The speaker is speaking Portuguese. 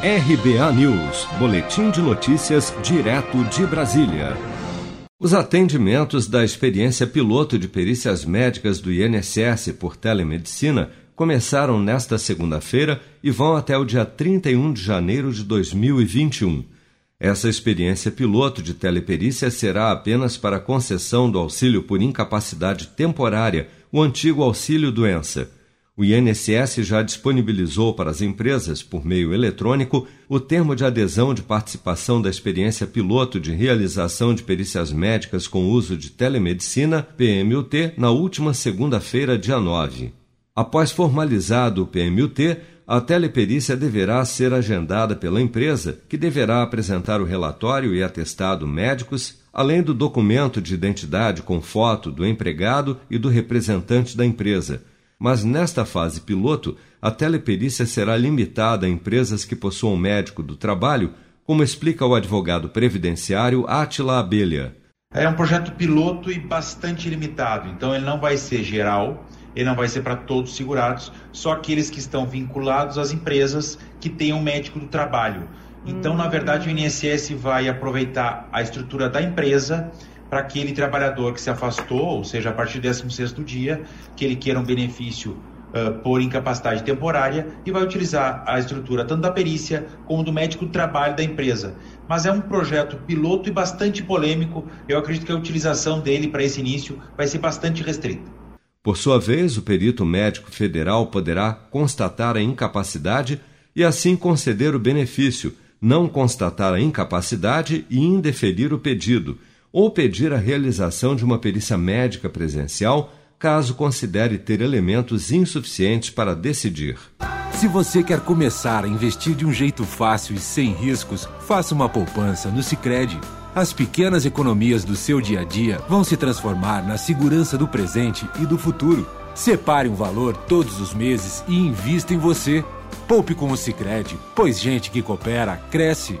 RBA News, Boletim de Notícias, direto de Brasília. Os atendimentos da experiência piloto de perícias médicas do INSS por telemedicina começaram nesta segunda-feira e vão até o dia 31 de janeiro de 2021. Essa experiência piloto de teleperícia será apenas para concessão do auxílio por incapacidade temporária, o antigo auxílio doença. O INSS já disponibilizou para as empresas, por meio eletrônico, o termo de adesão de participação da experiência piloto de realização de perícias médicas com uso de telemedicina, PMUT, na última segunda-feira, dia 9. Após formalizado o PMUT, a teleperícia deverá ser agendada pela empresa, que deverá apresentar o relatório e atestado médicos, além do documento de identidade com foto do empregado e do representante da empresa mas nesta fase piloto, a teleperícia será limitada a empresas que possuam médico do trabalho, como explica o advogado previdenciário Atila Abelha. É um projeto piloto e bastante limitado, então ele não vai ser geral, ele não vai ser para todos os segurados, só aqueles que estão vinculados às empresas que tenham médico do trabalho. Então, na verdade, o INSS vai aproveitar a estrutura da empresa para aquele trabalhador que se afastou, ou seja, a partir do 16º dia, que ele queira um benefício uh, por incapacidade temporária e vai utilizar a estrutura tanto da perícia como do médico do trabalho da empresa. Mas é um projeto piloto e bastante polêmico. Eu acredito que a utilização dele para esse início vai ser bastante restrita. Por sua vez, o perito médico federal poderá constatar a incapacidade e assim conceder o benefício, não constatar a incapacidade e indeferir o pedido ou pedir a realização de uma perícia médica presencial, caso considere ter elementos insuficientes para decidir. Se você quer começar a investir de um jeito fácil e sem riscos, faça uma poupança no Sicredi. As pequenas economias do seu dia a dia vão se transformar na segurança do presente e do futuro. Separe um valor todos os meses e invista em você. Poupe com o Sicredi, pois gente que coopera cresce